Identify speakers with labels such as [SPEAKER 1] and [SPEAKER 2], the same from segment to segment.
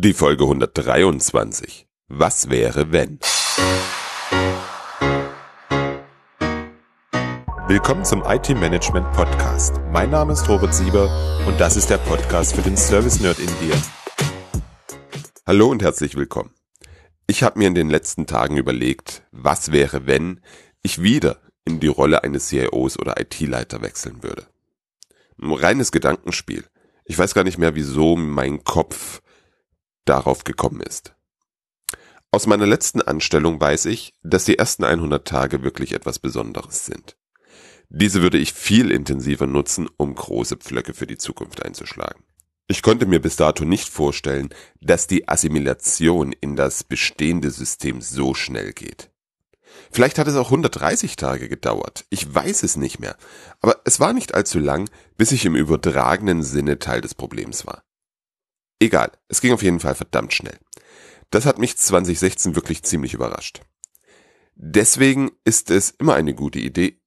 [SPEAKER 1] Die Folge 123. Was wäre wenn? Willkommen zum IT Management Podcast. Mein Name ist Robert Sieber und das ist der Podcast für den Service Nerd in dir. Hallo und herzlich willkommen. Ich habe mir in den letzten Tagen überlegt, was wäre, wenn ich wieder in die Rolle eines CIOs oder IT-Leiter wechseln würde. Ein reines Gedankenspiel. Ich weiß gar nicht mehr, wieso mein Kopf darauf gekommen ist. Aus meiner letzten Anstellung weiß ich, dass die ersten 100 Tage wirklich etwas Besonderes sind. Diese würde ich viel intensiver nutzen, um große Pflöcke für die Zukunft einzuschlagen. Ich konnte mir bis dato nicht vorstellen, dass die Assimilation in das bestehende System so schnell geht. Vielleicht hat es auch 130 Tage gedauert. Ich weiß es nicht mehr. Aber es war nicht allzu lang, bis ich im übertragenen Sinne Teil des Problems war. Egal, es ging auf jeden Fall verdammt schnell. Das hat mich 2016 wirklich ziemlich überrascht. Deswegen ist es immer eine gute Idee,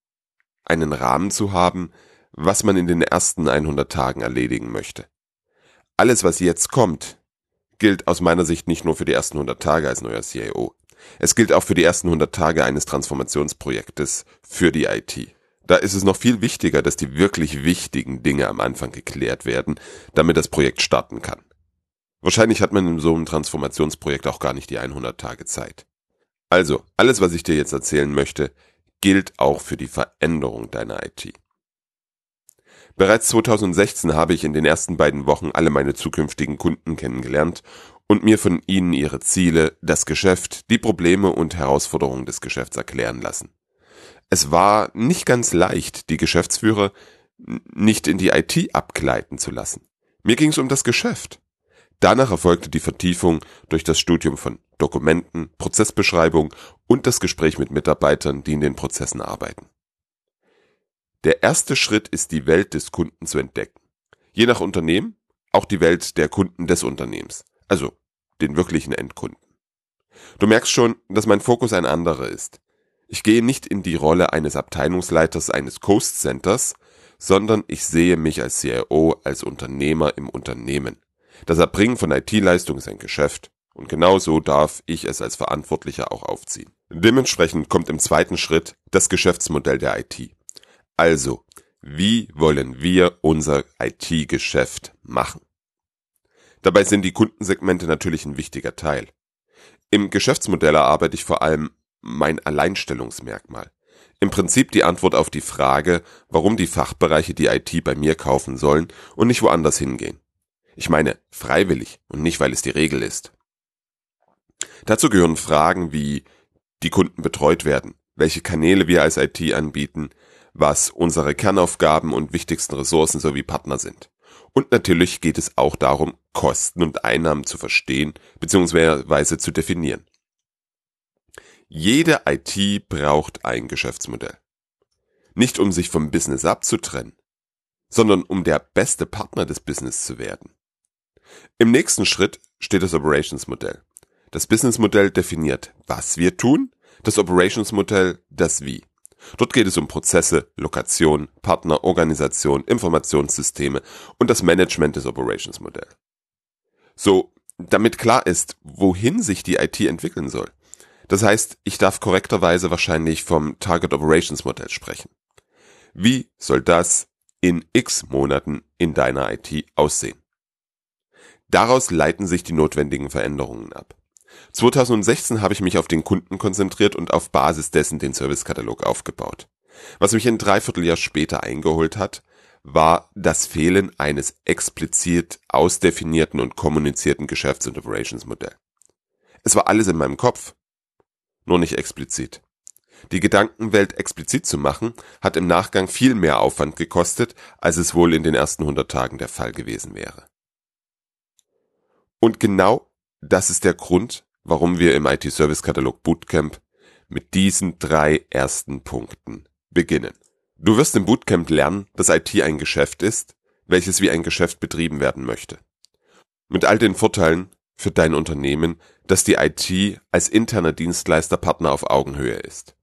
[SPEAKER 1] einen Rahmen zu haben, was man in den ersten 100 Tagen erledigen möchte. Alles, was jetzt kommt, gilt aus meiner Sicht nicht nur für die ersten 100 Tage als neuer CIO. Es gilt auch für die ersten 100 Tage eines Transformationsprojektes für die IT. Da ist es noch viel wichtiger, dass die wirklich wichtigen Dinge am Anfang geklärt werden, damit das Projekt starten kann. Wahrscheinlich hat man in so einem Transformationsprojekt auch gar nicht die 100 Tage Zeit. Also, alles, was ich dir jetzt erzählen möchte, gilt auch für die Veränderung deiner IT. Bereits 2016 habe ich in den ersten beiden Wochen alle meine zukünftigen Kunden kennengelernt und mir von ihnen ihre Ziele, das Geschäft, die Probleme und Herausforderungen des Geschäfts erklären lassen. Es war nicht ganz leicht, die Geschäftsführer nicht in die IT abgleiten zu lassen. Mir ging es um das Geschäft. Danach erfolgte die Vertiefung durch das Studium von Dokumenten, Prozessbeschreibung und das Gespräch mit Mitarbeitern, die in den Prozessen arbeiten. Der erste Schritt ist die Welt des Kunden zu entdecken. Je nach Unternehmen auch die Welt der Kunden des Unternehmens, also den wirklichen Endkunden. Du merkst schon, dass mein Fokus ein anderer ist. Ich gehe nicht in die Rolle eines Abteilungsleiters eines Coast Centers, sondern ich sehe mich als CIO, als Unternehmer im Unternehmen. Das Erbringen von IT-Leistung ist ein Geschäft und genau so darf ich es als Verantwortlicher auch aufziehen. Dementsprechend kommt im zweiten Schritt das Geschäftsmodell der IT. Also, wie wollen wir unser IT-Geschäft machen? Dabei sind die Kundensegmente natürlich ein wichtiger Teil. Im Geschäftsmodell erarbeite ich vor allem mein Alleinstellungsmerkmal. Im Prinzip die Antwort auf die Frage, warum die Fachbereiche die IT bei mir kaufen sollen und nicht woanders hingehen. Ich meine freiwillig und nicht, weil es die Regel ist. Dazu gehören Fragen wie die Kunden betreut werden, welche Kanäle wir als IT anbieten, was unsere Kernaufgaben und wichtigsten Ressourcen sowie Partner sind. Und natürlich geht es auch darum, Kosten und Einnahmen zu verstehen bzw. zu definieren. Jede IT braucht ein Geschäftsmodell. Nicht um sich vom Business abzutrennen, sondern um der beste Partner des Business zu werden. Im nächsten Schritt steht das Operations-Modell. Das Business-Modell definiert, was wir tun, das Operations-Modell das Wie. Dort geht es um Prozesse, Lokation, Partner, Organisation, Informationssysteme und das Management des Operations-Modells. So, damit klar ist, wohin sich die IT entwickeln soll. Das heißt, ich darf korrekterweise wahrscheinlich vom Target Operations Modell sprechen. Wie soll das in x Monaten in deiner IT aussehen? Daraus leiten sich die notwendigen Veränderungen ab. 2016 habe ich mich auf den Kunden konzentriert und auf Basis dessen den Servicekatalog aufgebaut. Was mich ein Dreivierteljahr später eingeholt hat, war das Fehlen eines explizit ausdefinierten und kommunizierten Geschäfts- und Operations-Modell. Es war alles in meinem Kopf, nur nicht explizit. Die Gedankenwelt explizit zu machen, hat im Nachgang viel mehr Aufwand gekostet, als es wohl in den ersten 100 Tagen der Fall gewesen wäre. Und genau das ist der Grund, warum wir im IT-Service-Katalog Bootcamp mit diesen drei ersten Punkten beginnen. Du wirst im Bootcamp lernen, dass IT ein Geschäft ist, welches wie ein Geschäft betrieben werden möchte. Mit all den Vorteilen für dein Unternehmen, dass die IT als interner Dienstleisterpartner auf Augenhöhe ist.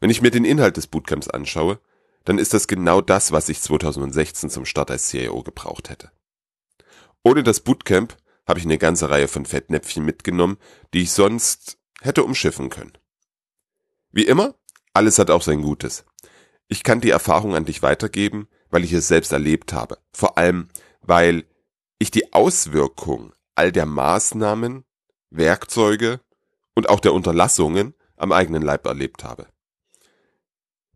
[SPEAKER 1] Wenn ich mir den Inhalt des Bootcamps anschaue, dann ist das genau das, was ich 2016 zum Start als CIO gebraucht hätte. Ohne das Bootcamp habe ich eine ganze Reihe von Fettnäpfchen mitgenommen, die ich sonst hätte umschiffen können. Wie immer, alles hat auch sein Gutes. Ich kann die Erfahrung an dich weitergeben, weil ich es selbst erlebt habe. Vor allem, weil ich die Auswirkung all der Maßnahmen, Werkzeuge und auch der Unterlassungen am eigenen Leib erlebt habe.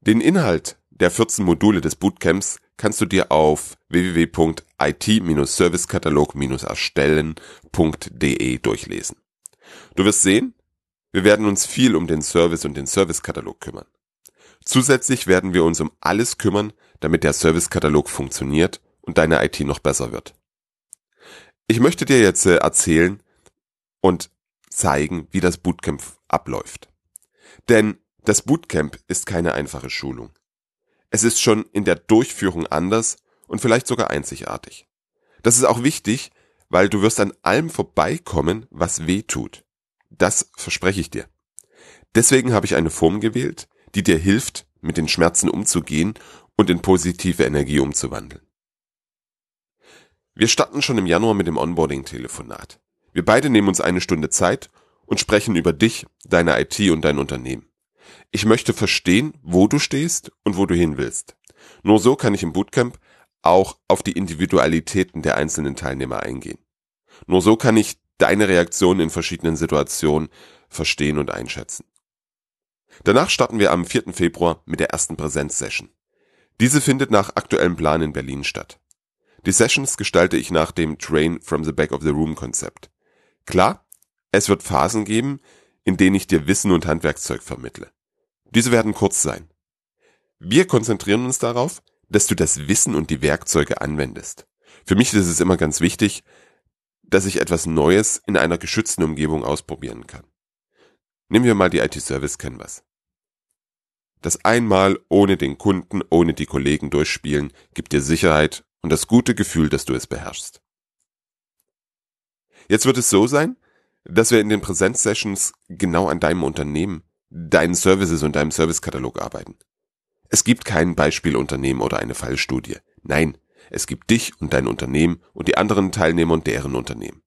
[SPEAKER 1] Den Inhalt der 14 Module des Bootcamps kannst du dir auf www.it-servicekatalog-erstellen.de durchlesen. Du wirst sehen, wir werden uns viel um den Service und den Servicekatalog kümmern. Zusätzlich werden wir uns um alles kümmern, damit der Servicekatalog funktioniert und deine IT noch besser wird. Ich möchte dir jetzt äh, erzählen und zeigen, wie das Bootcamp abläuft. Denn das Bootcamp ist keine einfache Schulung. Es ist schon in der Durchführung anders und vielleicht sogar einzigartig. Das ist auch wichtig, weil du wirst an allem vorbeikommen, was weh tut. Das verspreche ich dir. Deswegen habe ich eine Form gewählt, die dir hilft, mit den Schmerzen umzugehen und in positive Energie umzuwandeln. Wir starten schon im Januar mit dem Onboarding-Telefonat. Wir beide nehmen uns eine Stunde Zeit und sprechen über dich, deine IT und dein Unternehmen. Ich möchte verstehen, wo du stehst und wo du hin willst. Nur so kann ich im Bootcamp auch auf die Individualitäten der einzelnen Teilnehmer eingehen. Nur so kann ich deine Reaktion in verschiedenen Situationen verstehen und einschätzen. Danach starten wir am 4. Februar mit der ersten Präsenzsession. Diese findet nach aktuellem Plan in Berlin statt. Die Sessions gestalte ich nach dem Train from the Back of the Room Konzept. Klar, es wird Phasen geben, in denen ich dir Wissen und Handwerkzeug vermittle. Diese werden kurz sein. Wir konzentrieren uns darauf, dass du das Wissen und die Werkzeuge anwendest. Für mich ist es immer ganz wichtig, dass ich etwas Neues in einer geschützten Umgebung ausprobieren kann. Nehmen wir mal die IT-Service Canvas. Das einmal ohne den Kunden, ohne die Kollegen durchspielen, gibt dir Sicherheit und das gute Gefühl, dass du es beherrschst. Jetzt wird es so sein, dass wir in den Präsenzsessions genau an deinem Unternehmen, deinen Services und deinem Servicekatalog arbeiten. Es gibt kein Beispielunternehmen oder eine Fallstudie. Nein, es gibt dich und dein Unternehmen und die anderen Teilnehmer und deren Unternehmen.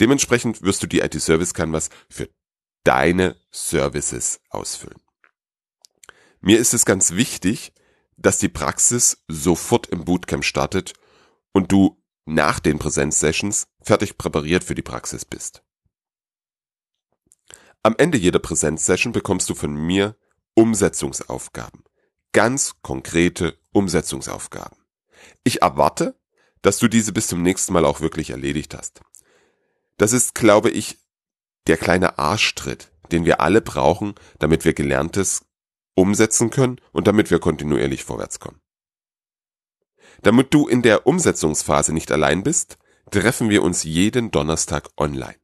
[SPEAKER 1] Dementsprechend wirst du die IT Service Canvas für deine Services ausfüllen. Mir ist es ganz wichtig, dass die Praxis sofort im Bootcamp startet und du nach den Präsenzsessions fertig präpariert für die Praxis bist. Am Ende jeder Präsenzsession bekommst du von mir Umsetzungsaufgaben. Ganz konkrete Umsetzungsaufgaben. Ich erwarte, dass du diese bis zum nächsten Mal auch wirklich erledigt hast. Das ist, glaube ich, der kleine Arschtritt, den wir alle brauchen, damit wir Gelerntes umsetzen können und damit wir kontinuierlich vorwärts kommen. Damit du in der Umsetzungsphase nicht allein bist, treffen wir uns jeden Donnerstag online.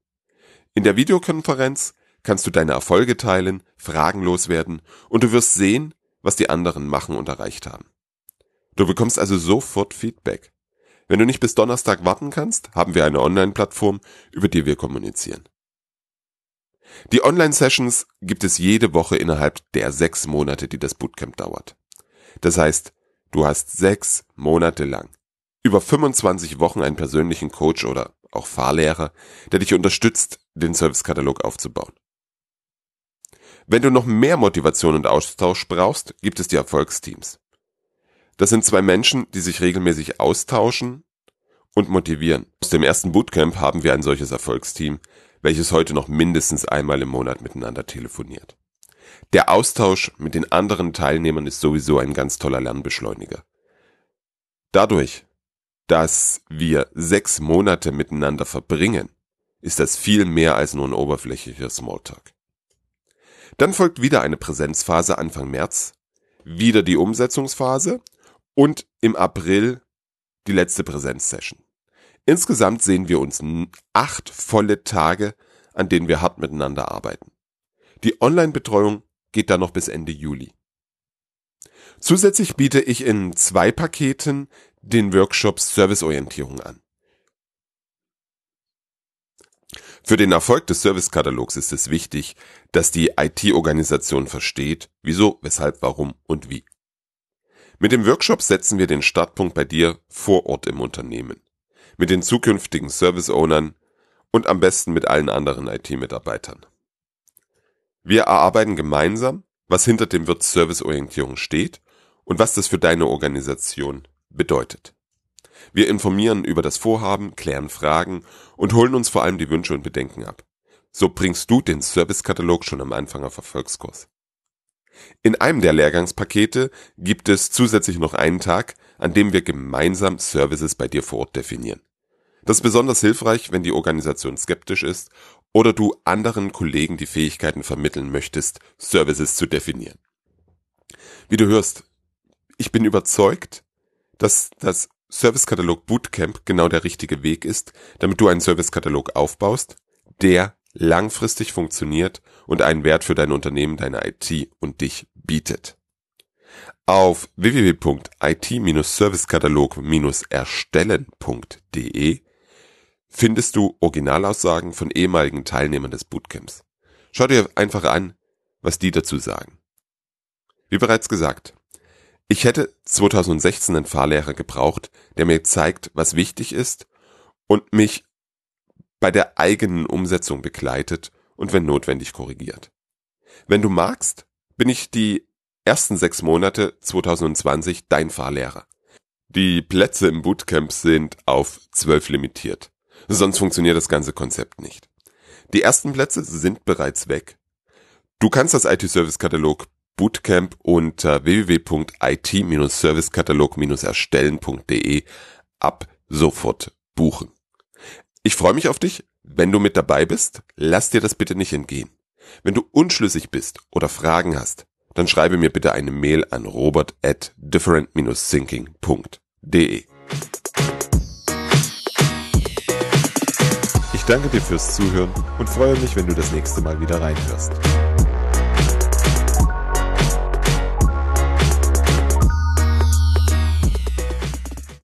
[SPEAKER 1] In der Videokonferenz kannst du deine Erfolge teilen, fragenlos werden und du wirst sehen, was die anderen machen und erreicht haben. Du bekommst also sofort Feedback. Wenn du nicht bis Donnerstag warten kannst, haben wir eine Online-Plattform, über die wir kommunizieren. Die Online-Sessions gibt es jede Woche innerhalb der sechs Monate, die das Bootcamp dauert. Das heißt, du hast sechs Monate lang über 25 Wochen einen persönlichen Coach oder auch Fahrlehrer, der dich unterstützt, den Servicekatalog aufzubauen. Wenn du noch mehr Motivation und Austausch brauchst, gibt es die Erfolgsteams. Das sind zwei Menschen, die sich regelmäßig austauschen und motivieren. Aus dem ersten Bootcamp haben wir ein solches Erfolgsteam, welches heute noch mindestens einmal im Monat miteinander telefoniert. Der Austausch mit den anderen Teilnehmern ist sowieso ein ganz toller Lernbeschleuniger. Dadurch, dass wir sechs Monate miteinander verbringen, ist das viel mehr als nur ein oberflächlicher Smalltalk. Dann folgt wieder eine Präsenzphase Anfang März, wieder die Umsetzungsphase und im April die letzte Präsenzsession. Insgesamt sehen wir uns acht volle Tage, an denen wir hart miteinander arbeiten. Die Online-Betreuung geht dann noch bis Ende Juli. Zusätzlich biete ich in zwei Paketen den Workshop Serviceorientierung an. Für den Erfolg des Servicekatalogs ist es wichtig, dass die IT-Organisation versteht, wieso, weshalb, warum und wie. Mit dem Workshop setzen wir den Startpunkt bei dir vor Ort im Unternehmen. Mit den zukünftigen Service-Ownern und am besten mit allen anderen IT-Mitarbeitern. Wir erarbeiten gemeinsam, was hinter dem Wirt Serviceorientierung steht und was das für deine Organisation bedeutet. Wir informieren über das Vorhaben, klären Fragen und holen uns vor allem die Wünsche und Bedenken ab. So bringst du den Servicekatalog schon am Anfang auf Erfolgskurs. In einem der Lehrgangspakete gibt es zusätzlich noch einen Tag, an dem wir gemeinsam Services bei dir vor Ort definieren. Das ist besonders hilfreich, wenn die Organisation skeptisch ist oder du anderen Kollegen die Fähigkeiten vermitteln möchtest, Services zu definieren. Wie du hörst, ich bin überzeugt, dass das Servicekatalog Bootcamp genau der richtige Weg ist, damit du einen Servicekatalog aufbaust, der langfristig funktioniert und einen Wert für dein Unternehmen, deine IT und dich bietet. Auf www.it-servicekatalog-erstellen.de findest du Originalaussagen von ehemaligen Teilnehmern des Bootcamps. Schau dir einfach an, was die dazu sagen. Wie bereits gesagt, ich hätte 2016 einen Fahrlehrer gebraucht, der mir zeigt, was wichtig ist und mich bei der eigenen Umsetzung begleitet und wenn notwendig korrigiert. Wenn du magst, bin ich die ersten sechs Monate 2020 dein Fahrlehrer. Die Plätze im Bootcamp sind auf zwölf limitiert. Sonst funktioniert das ganze Konzept nicht. Die ersten Plätze sind bereits weg. Du kannst das IT-Service-Katalog Bootcamp unter www.it-servicekatalog-erstellen.de ab sofort buchen. Ich freue mich auf dich, wenn du mit dabei bist. Lass dir das bitte nicht entgehen. Wenn du unschlüssig bist oder Fragen hast, dann schreibe mir bitte eine Mail an robert at different-thinking.de. Ich danke dir fürs Zuhören und freue mich, wenn du das nächste Mal wieder reinhörst.